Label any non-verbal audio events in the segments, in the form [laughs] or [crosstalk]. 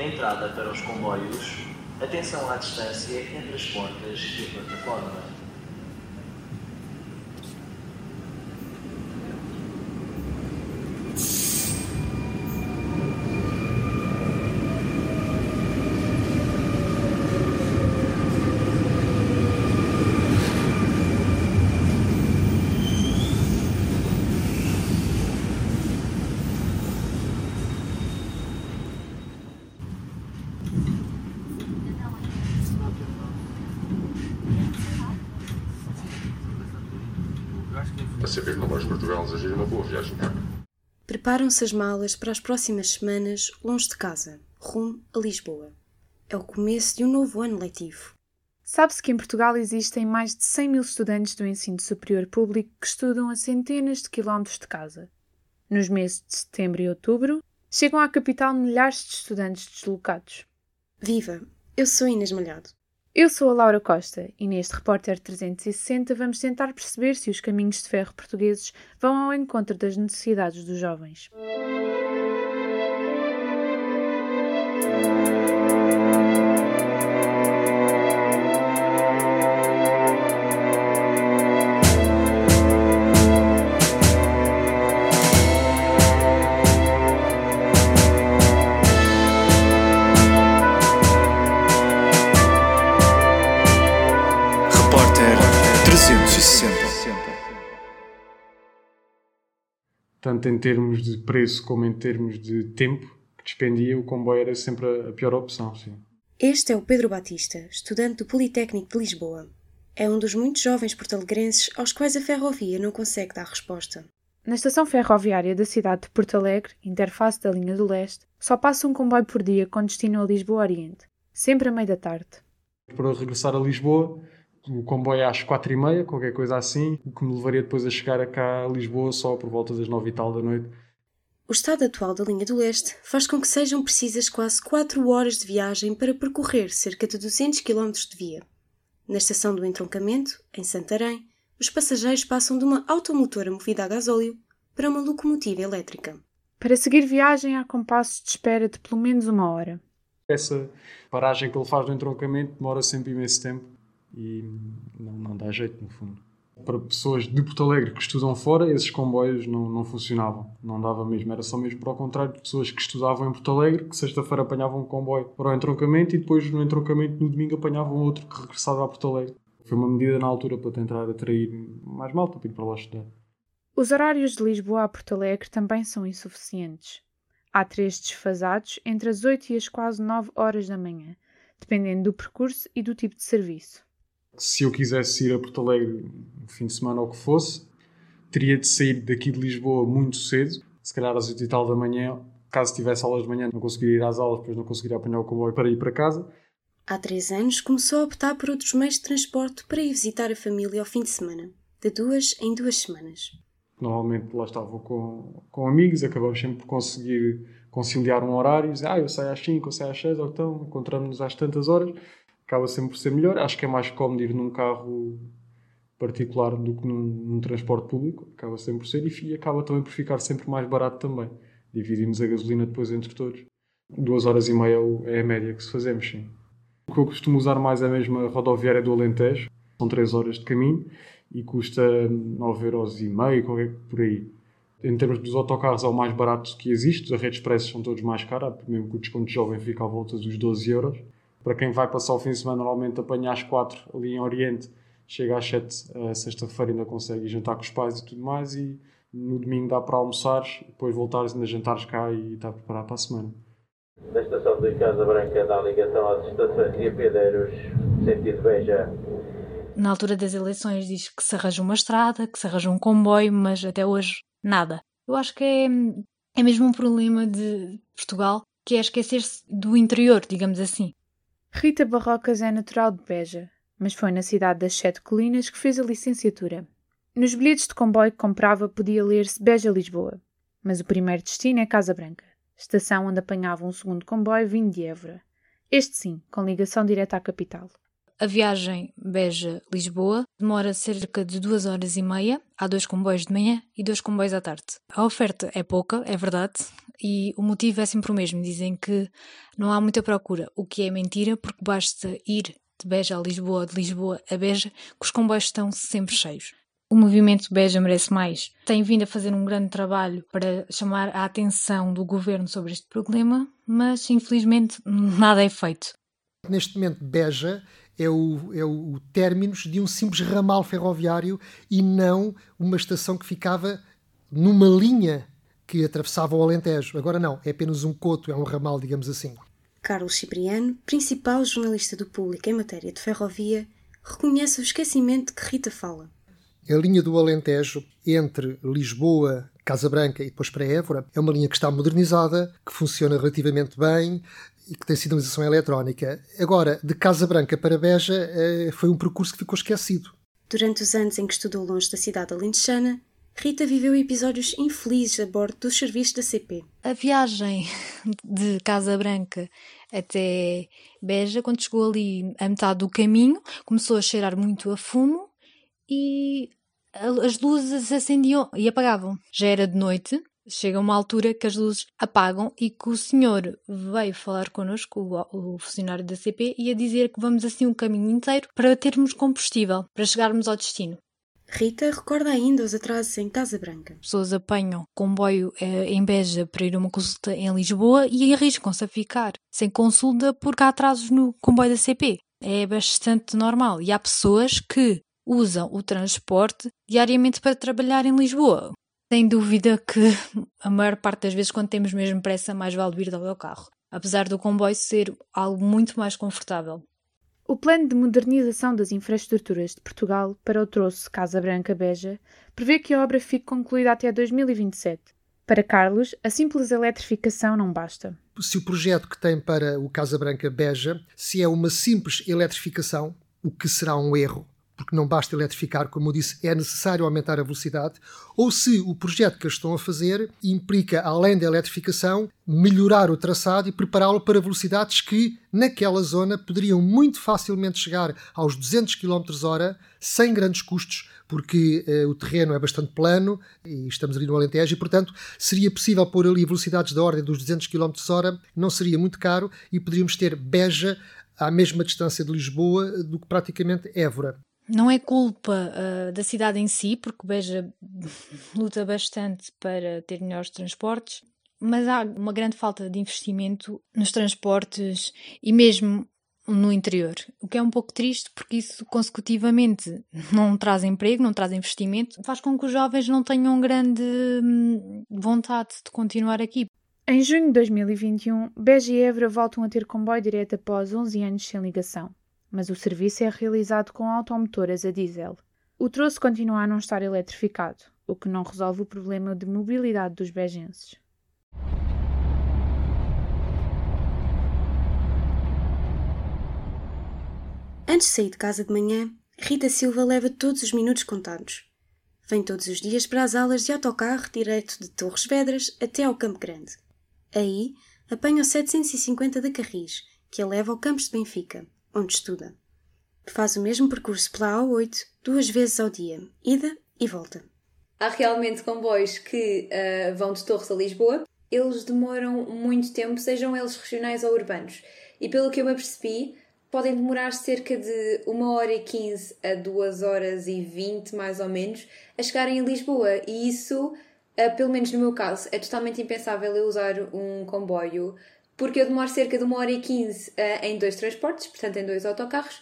Entrada para os comboios, atenção à distância entre as portas e a plataforma. A saber que não vais Portugal desejar uma boa viagem. Preparam-se as malas para as próximas semanas longe de casa, rumo a Lisboa. É o começo de um novo ano letivo. Sabe-se que em Portugal existem mais de 100 mil estudantes do ensino superior público que estudam a centenas de quilómetros de casa. Nos meses de setembro e outubro, chegam à capital milhares de estudantes deslocados. Viva! Eu sou Inês Malhado. Eu sou a Laura Costa e neste Repórter 360 vamos tentar perceber se os caminhos de ferro portugueses vão ao encontro das necessidades dos jovens. Tanto em termos de preço como em termos de tempo que despendia, o comboio era sempre a- a pior opção, sim. Este é o Pedro Batista, estudante do Politécnico de Lisboa. É um dos muitos jovens portalegrenses aos quais a ferrovia não consegue dar resposta. Na estação ferroviária da cidade de Porto Alegre, interface da linha do leste, só passa um comboio por dia com destino a Lisboa Oriente, sempre a meio da tarde. Para regressar a Lisboa, o comboio é às quatro e meia, qualquer coisa assim, o que me levaria depois a chegar a cá a Lisboa só por volta das nove e tal da noite. O estado atual da linha do leste faz com que sejam precisas quase 4 horas de viagem para percorrer cerca de 200 km de via. Na estação do entroncamento, em Santarém, os passageiros passam de uma automotora movida a gasóleo para uma locomotiva elétrica. Para seguir viagem há compassos de espera de pelo menos uma hora. Essa paragem que ele faz no entroncamento demora sempre imenso tempo e não, não dá jeito, no fundo. Para pessoas de Porto Alegre que estudam fora, esses comboios não, não funcionavam. Não dava mesmo. Era só mesmo para o contrário de pessoas que estudavam em Porto Alegre, que sexta-feira apanhavam um comboio para o entroncamento e depois no entroncamento no domingo apanhavam outro que regressava a Porto Alegre. Foi uma medida na altura para tentar atrair mais malta para ir para lá estudar. Os horários de Lisboa a Porto Alegre também são insuficientes. Há três desfasados entre as 8 e as quase 9 horas da manhã, dependendo do percurso e do tipo de serviço. Se eu quisesse ir a Porto Alegre no fim de semana ou o que fosse, teria de sair daqui de Lisboa muito cedo, se calhar às 8 e tal da manhã. Caso tivesse aulas de manhã, não conseguiria ir às aulas, depois não conseguiria apanhar o comboio para ir para casa. Há três anos começou a optar por outros meios de transporte para ir visitar a família ao fim de semana, de duas em duas semanas. Normalmente lá estava com, com amigos, acabamos sempre por conseguir conciliar um horário. Dizer, ah, eu saio às 5, eu saio às 6, ou então encontramos-nos às tantas horas. Acaba sempre por ser melhor. Acho que é mais cómodo ir num carro particular do que num, num transporte público. Acaba sempre por ser e, fi- acaba também por ficar sempre mais barato também. Dividimos a gasolina depois entre todos. Duas horas e meia é a média que se fazemos, sim. O que eu costumo usar mais é a rodoviária do Alentejo. São 3 horas de caminho e custa 9,5€, qualquer por aí. Em termos dos autocarros, é o mais barato que existe. As redes expressas são todos mais caros, mesmo que o desconto jovem fica à volta dos 12 euros. Para quem vai passar o fim de semana, normalmente apanha às 4 ali em Oriente, chega às 7 a sexta-feira, ainda consegue ir jantar com os pais e tudo mais. E no domingo dá para almoçares, depois voltares ainda jantares cá e está preparado para a semana. da estação de Casa Branca dá ligação às estações de Apedeiros, sentido Beja. Na altura das eleições diz que se arranja uma estrada, que se arranja um comboio, mas até hoje nada. Eu acho que é, é mesmo um problema de Portugal, que é esquecer-se do interior, digamos assim. Rita Barrocas é natural de Beja, mas foi na cidade das Sete Colinas que fez a licenciatura. Nos bilhetes de comboio que comprava podia ler-se Beja-Lisboa, mas o primeiro destino é Casa Branca, estação onde apanhava um segundo comboio vindo de Évora. Este sim, com ligação direta à capital. A viagem Beja-Lisboa demora cerca de duas horas e meia. Há dois comboios de manhã e dois comboios à tarde. A oferta é pouca, é verdade, e o motivo é sempre o mesmo. Dizem que não há muita procura, o que é mentira, porque basta ir de Beja a Lisboa, de Lisboa a Beja, que os comboios estão sempre cheios. O movimento Beja Merece Mais tem vindo a fazer um grande trabalho para chamar a atenção do governo sobre este problema, mas infelizmente nada é feito. Neste momento, Beja é o, é o términos de um simples ramal ferroviário e não uma estação que ficava numa linha que atravessava o Alentejo. Agora não, é apenas um coto, é um ramal, digamos assim. Carlos Cipriano, principal jornalista do público em matéria de ferrovia, reconhece o esquecimento que Rita fala. A linha do Alentejo entre Lisboa, Casa Branca e depois para Évora é uma linha que está modernizada, que funciona relativamente bem, e que tem sinalização eletrónica. Agora, de Casa Branca para Beja, eh, foi um percurso que ficou esquecido. Durante os anos em que estudou longe da cidade alentejana, Rita viveu episódios infelizes a bordo dos serviços da CP. A viagem [laughs] de Casa Branca até Beja, quando chegou ali a metade do caminho, começou a cheirar muito a fumo e as luzes acendiam e apagavam. Já era de noite chega uma altura que as luzes apagam e que o senhor veio falar connosco, o, o funcionário da CP, e a dizer que vamos assim um caminho inteiro para termos combustível, para chegarmos ao destino. Rita recorda ainda os atrasos em Casa Branca. As pessoas apanham comboio eh, em Beja para ir a uma consulta em Lisboa e arriscam-se a ficar sem consulta porque há atrasos no comboio da CP. É bastante normal. E há pessoas que usam o transporte diariamente para trabalhar em Lisboa. Sem dúvida que a maior parte das vezes, quando temos mesmo pressa, mais vale vir ao carro, apesar do comboio ser algo muito mais confortável. O plano de modernização das infraestruturas de Portugal para o troço Casa Branca-Beja prevê que a obra fique concluída até 2027. Para Carlos, a simples eletrificação não basta. Se o projeto que tem para o Casa Branca-Beja se é uma simples eletrificação, o que será um erro, porque não basta eletrificar, como eu disse, é necessário aumentar a velocidade, ou se o projeto que estão a fazer implica, além da eletrificação, melhorar o traçado e prepará-lo para velocidades que, naquela zona, poderiam muito facilmente chegar aos 200 km hora sem grandes custos, porque eh, o terreno é bastante plano e estamos ali no Alentejo e, portanto, seria possível pôr ali velocidades da ordem dos 200 km hora, não seria muito caro e poderíamos ter Beja à mesma distância de Lisboa do que praticamente Évora. Não é culpa uh, da cidade em si, porque Beja [laughs] luta bastante para ter melhores transportes, mas há uma grande falta de investimento nos transportes e mesmo no interior, o que é um pouco triste porque isso consecutivamente [laughs] não traz emprego, não traz investimento, faz com que os jovens não tenham grande hum, vontade de continuar aqui. Em junho de 2021, Beja e Évora voltam a ter comboio direto após 11 anos sem ligação mas o serviço é realizado com automotoras a diesel. O troço continua a não estar eletrificado, o que não resolve o problema de mobilidade dos bejenses. Antes de sair de casa de manhã, Rita Silva leva todos os minutos contados. Vem todos os dias para as aulas de autocarro direto de Torres Vedras até ao Campo Grande. Aí apanha o 750 da Carris, que a leva ao campus de Benfica, onde estuda. Faz o mesmo percurso pela A8 duas vezes ao dia, ida e volta. Há realmente comboios que uh, vão de Torres a Lisboa. Eles demoram muito tempo, sejam eles regionais ou urbanos. E pelo que eu me apercebi, podem demorar cerca de 1 hora e 15 a 2 horas e 20, mais ou menos, a chegarem a Lisboa. E isso, uh, pelo menos no meu caso, é totalmente impensável eu usar um comboio porque eu demoro cerca de uma hora e quinze uh, em dois transportes, portanto em dois autocarros.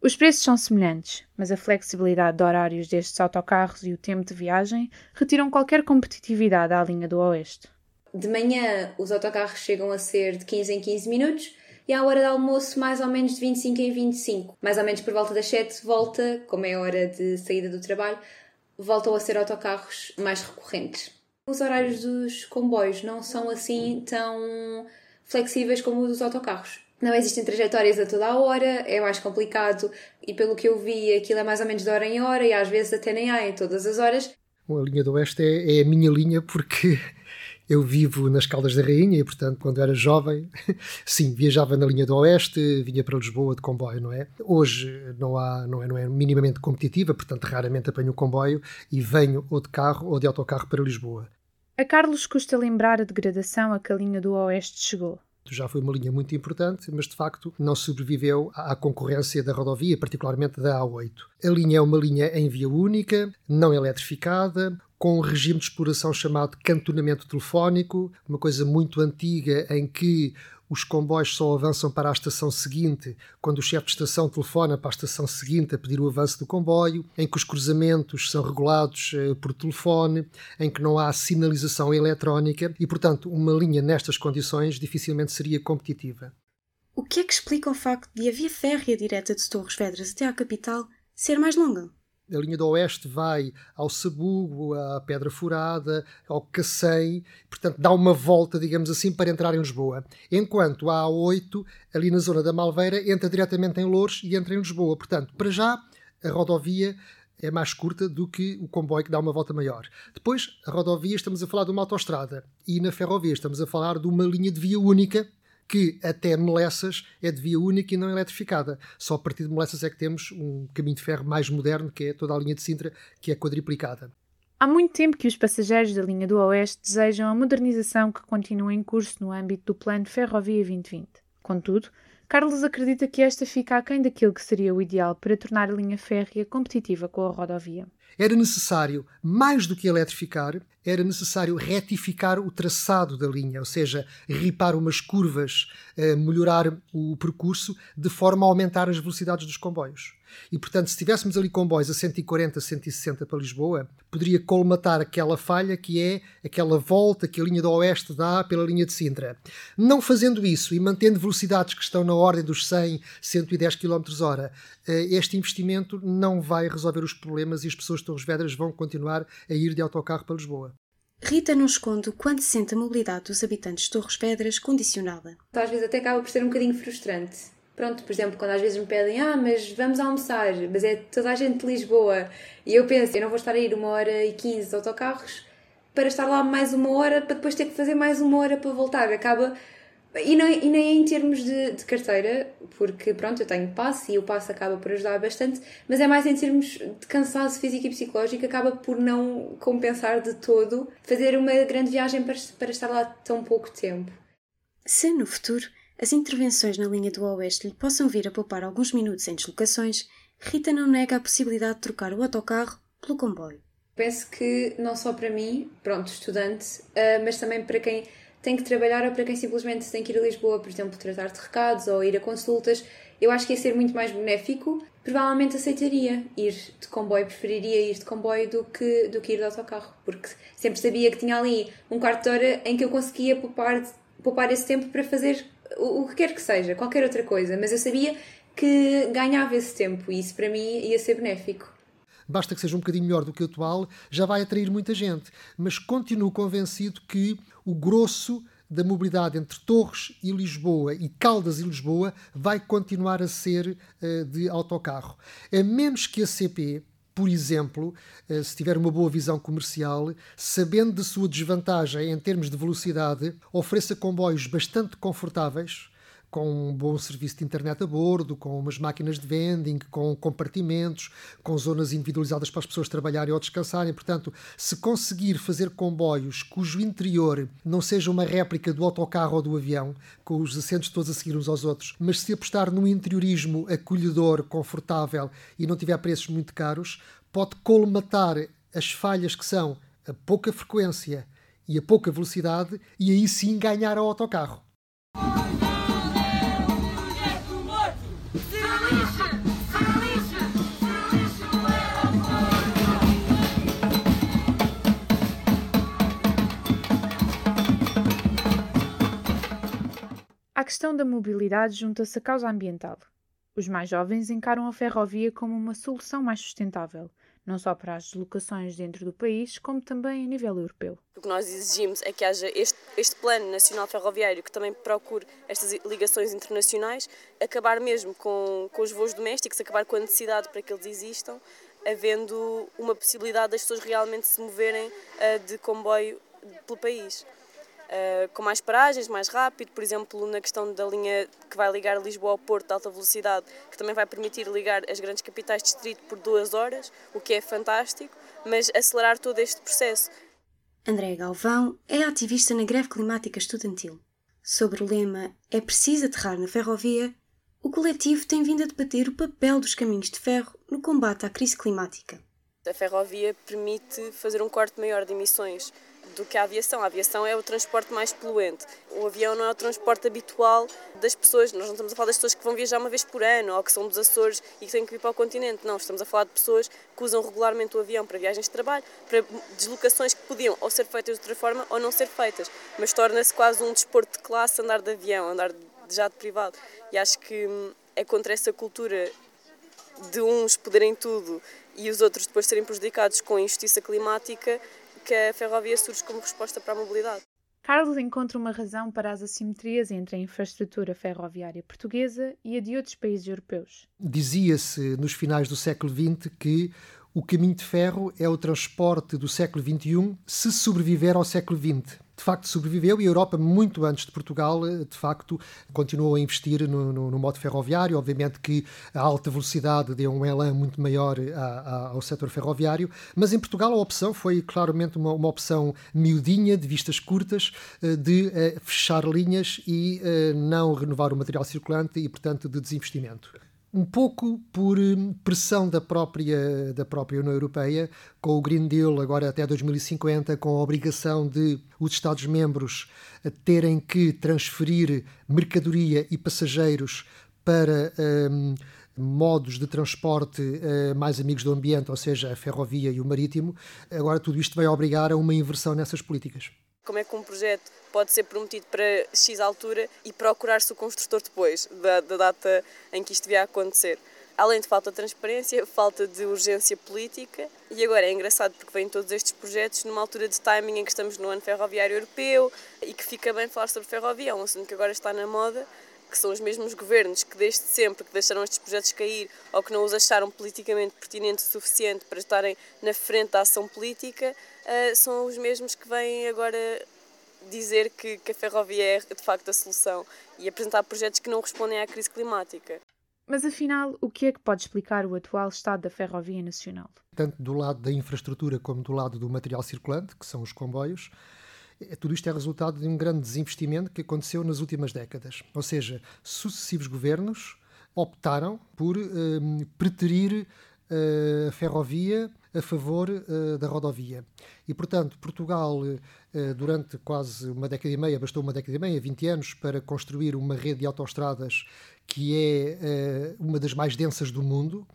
Os preços são semelhantes, mas a flexibilidade de horários destes autocarros e o tempo de viagem retiram qualquer competitividade à linha do Oeste. De manhã, os autocarros chegam a ser de 15 em 15 minutos e à hora de almoço, mais ou menos de 25 em 25. Mais ou menos por volta das 7, volta, como é a hora de saída do trabalho, voltam a ser autocarros mais recorrentes. Os horários dos comboios não são assim tão flexíveis como os dos autocarros. Não existem trajetórias a toda a hora, é mais complicado e pelo que eu vi aquilo é mais ou menos de hora em hora e às vezes até nem há em todas as horas. A linha do Oeste é, é a minha linha porque [laughs] Eu vivo nas Caldas da Rainha e, portanto, quando era jovem, [laughs] sim, viajava na linha do Oeste, vinha para Lisboa de comboio, não é? Hoje não, há, não, é, não é minimamente competitiva, portanto, raramente apanho o comboio e venho ou de carro ou de autocarro para Lisboa. A Carlos custa lembrar a degradação a que a linha do Oeste chegou já foi uma linha muito importante, mas de facto não sobreviveu à concorrência da rodovia, particularmente da A8. A linha é uma linha em via única, não eletrificada, com um regime de exploração chamado cantonamento telefónico, uma coisa muito antiga em que os comboios só avançam para a estação seguinte quando o chefe de estação telefona para a estação seguinte a pedir o avanço do comboio, em que os cruzamentos são regulados eh, por telefone, em que não há sinalização eletrónica e, portanto, uma linha nestas condições dificilmente seria competitiva. O que é que explica o facto de a via férrea direta de Torres Vedras até à capital ser mais longa? A linha do oeste vai ao Sabugo, à Pedra Furada, ao Cacém, portanto dá uma volta, digamos assim, para entrar em Lisboa. Enquanto a A8, ali na zona da Malveira, entra diretamente em Louros e entra em Lisboa. Portanto, para já, a rodovia é mais curta do que o comboio que dá uma volta maior. Depois, a rodovia, estamos a falar de uma autoestrada. E na ferrovia, estamos a falar de uma linha de via única, que até Melessas é de via única e não eletrificada. Só a partir de Melessas é que temos um caminho de ferro mais moderno, que é toda a linha de Sintra, que é quadriplicada. Há muito tempo que os passageiros da linha do Oeste desejam a modernização que continua em curso no âmbito do Plano Ferrovia 2020. Contudo, Carlos acredita que esta fica aquém daquilo que seria o ideal para tornar a linha férrea competitiva com a rodovia. Era necessário, mais do que eletrificar, era necessário retificar o traçado da linha, ou seja, ripar umas curvas, eh, melhorar o percurso, de forma a aumentar as velocidades dos comboios. E, portanto, se tivéssemos ali comboios a 140, 160 para Lisboa, poderia colmatar aquela falha que é aquela volta que a linha do Oeste dá pela linha de Sintra. Não fazendo isso e mantendo velocidades que estão na ordem dos 100, 110 km hora, eh, este investimento não vai resolver os problemas e as pessoas Torres Vedras vão continuar a ir de autocarro para Lisboa. Rita não esconde o quanto sente a mobilidade dos habitantes de Torres Vedras condicionada. Às vezes até acaba por ser um bocadinho frustrante. Pronto, por exemplo, quando às vezes me pedem, ah, mas vamos almoçar, mas é toda a gente de Lisboa. E eu penso, eu não vou estar a ir uma hora e quinze de autocarros para estar lá mais uma hora, para depois ter que fazer mais uma hora para voltar. Acaba e, não, e nem em termos de, de, carteira, porque pronto, eu tenho passe e o passe acaba por ajudar bastante, mas é mais em termos de cansaço físico e psicológico, acaba por não compensar de todo fazer uma grande viagem para, para estar lá tão pouco tempo. Se no futuro as intervenções na linha do Oeste lhe possam vir a poupar alguns minutos em deslocações, Rita não nega a possibilidade de trocar o autocarro pelo comboio. Penso que não só para mim, pronto, estudante, ah, mas também para quem tem que trabalhar ou para quem simplesmente tem que ir a Lisboa, por exemplo, tratar de recados ou ir a consultas, eu acho que ia ser muito mais benéfico. Provavelmente aceitaria ir de comboio, preferiria ir de comboio do que, do que ir de autocarro, porque sempre sabia que tinha ali um quarto de hora em que eu conseguia poupar, poupar esse tempo para fazer o, o que quer que seja, qualquer outra coisa, mas eu sabia que ganhava esse tempo e isso para mim ia ser benéfico basta que seja um bocadinho melhor do que o atual, já vai atrair muita gente. Mas continuo convencido que o grosso da mobilidade entre Torres e Lisboa e Caldas e Lisboa vai continuar a ser uh, de autocarro. A menos que a CP, por exemplo, uh, se tiver uma boa visão comercial, sabendo da sua desvantagem em termos de velocidade, ofereça comboios bastante confortáveis com um bom serviço de internet a bordo, com umas máquinas de vending, com compartimentos, com zonas individualizadas para as pessoas trabalharem ou descansarem. Portanto, se conseguir fazer comboios cujo interior não seja uma réplica do autocarro ou do avião, com os assentos todos a seguir uns aos outros, mas se apostar num interiorismo acolhedor, confortável e não tiver preços muito caros, pode colmatar as falhas que são a pouca frequência e a pouca velocidade e aí sim ganhar ao autocarro. À questão da mobilidade junta-se a causa ambiental. Os mais jovens encaram a ferrovia como uma solução mais sustentável, não só para as deslocações dentro do país, como também a nível europeu. O que nós exigimos é que haja este, este plano nacional ferroviário que também procure estas ligações internacionais, acabar mesmo com, com os voos domésticos, acabar com a necessidade para que eles existam, havendo uma possibilidade das pessoas realmente se moverem uh, de comboio pelo país. Uh, com mais paragens, mais rápido, por exemplo, na questão da linha que vai ligar Lisboa ao Porto de alta velocidade, que também vai permitir ligar as grandes capitais de distrito por duas horas, o que é fantástico, mas acelerar todo este processo. André Galvão é ativista na greve climática estudantil. Sobre o lema É preciso aterrar na ferrovia, o coletivo tem vindo a debater o papel dos caminhos de ferro no combate à crise climática. A ferrovia permite fazer um corte maior de emissões do que a aviação. A aviação é o transporte mais poluente. O avião não é o transporte habitual das pessoas. Nós não estamos a falar das pessoas que vão viajar uma vez por ano ou que são dos Açores e que têm que vir para o continente. Não, estamos a falar de pessoas que usam regularmente o avião para viagens de trabalho, para deslocações que podiam ou ser feitas de outra forma ou não ser feitas. Mas torna-se quase um desporto de classe andar de avião, andar de jato privado. E acho que hum, é contra essa cultura de uns poderem tudo e os outros depois serem prejudicados com a injustiça climática que a ferrovia surge como resposta para a mobilidade. Carlos encontra uma razão para as assimetrias entre a infraestrutura ferroviária portuguesa e a de outros países europeus. Dizia-se nos finais do século XX que o caminho de ferro é o transporte do século XXI se sobreviver ao século XX de facto sobreviveu e a Europa, muito antes de Portugal, eh, de facto, continuou a investir no, no, no modo ferroviário. Obviamente que a alta velocidade deu um elan muito maior a, a, ao setor ferroviário, mas em Portugal a opção foi claramente uma, uma opção miudinha, de vistas curtas, eh, de fechar linhas e não renovar o material circulante e, portanto, de desinvestimento um pouco por hum, pressão da própria, da própria União Europeia, com o Green Deal agora até 2050, com a obrigação de os Estados-membros terem que transferir mercadoria e passageiros para um, modos de transporte uh, mais amigos do ambiente, ou seja, a ferrovia e o marítimo. Agora tudo isto vai obrigar a uma inversão nessas políticas. Como é que um projeto pode ser prometido para X altura e procurar-se o construtor depois da, da data em que isto devia acontecer? Além de falta de transparência, falta de urgência política. E agora é engraçado porque vêm todos estes projetos numa altura de timing em que estamos no ano ferroviário europeu e que fica bem falar sobre ferrovia, é um assunto que agora está na moda, que são os mesmos governos que desde sempre que deixaram estes projetos cair ou que não os acharam politicamente pertinentes o suficiente para estarem na frente da ação política, uh, são os mesmos que vêm agora dizer que, que a ferrovia é de facto a solução e apresentar projetos que não respondem à crise climática. Mas afinal, o que é que pode explicar o atual estado da ferrovia nacional? Tanto do lado da infraestrutura como do lado do material circulante, que são os comboios, é, tudo isto é resultado de um grande desinvestimento que aconteceu nas últimas décadas. Ou seja, sucessivos governos optaram por um, preterir uh, a ferrovia a favor uh, da rodovia. E, portanto, Portugal, uh, durante quase uma década e meia, bastou uma década e meia, 20 anos, para construir uma rede de autoestradas que é uh, uma das mais densas do mundo,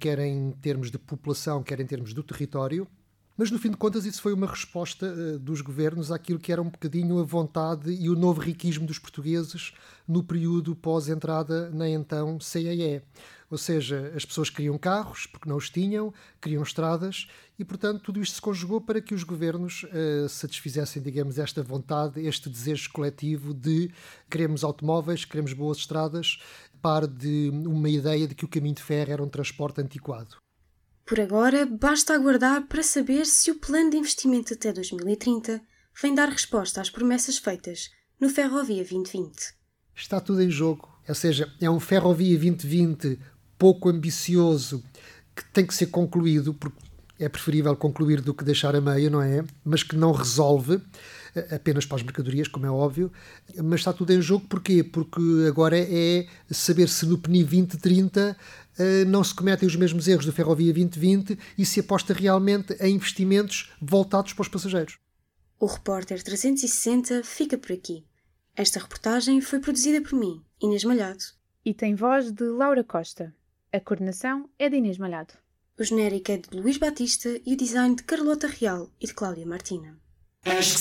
quer em termos de população, quer em termos do território. Mas, no fim de contas, isso foi uma resposta dos governos àquilo que era um bocadinho a vontade e o novo riquismo dos portugueses no período pós-entrada na então CEE. Ou seja, as pessoas queriam carros porque não os tinham, queriam estradas e, portanto, tudo isto se conjugou para que os governos uh, satisfizessem, digamos, esta vontade, este desejo coletivo de queremos automóveis, queremos boas estradas, par de uma ideia de que o caminho de ferro era um transporte antiquado. Por agora, basta aguardar para saber se o plano de investimento até 2030 vem dar resposta às promessas feitas no Ferrovia 2020. Está tudo em jogo. Ou seja, é um Ferrovia 2020 pouco ambicioso que tem que ser concluído, porque é preferível concluir do que deixar a meio, não é? Mas que não resolve eh, apenas para as mercadorias, como é óbvio, mas está tudo em jogo porquê? Porque agora é saber se no PNI 2030 eh, não se cometem os mesmos erros do Ferrovia 2020 e se aposta realmente em investimentos voltados para os passageiros. O repórter 360 fica por aqui. Esta reportagem foi produzida por mim, Inês Malhado. E tem voz de Laura Costa. A coordenação é de Inês Malhado. O genérico é de Luís Batista e o design de Carlota Real e de Cláudia Martina. Acho que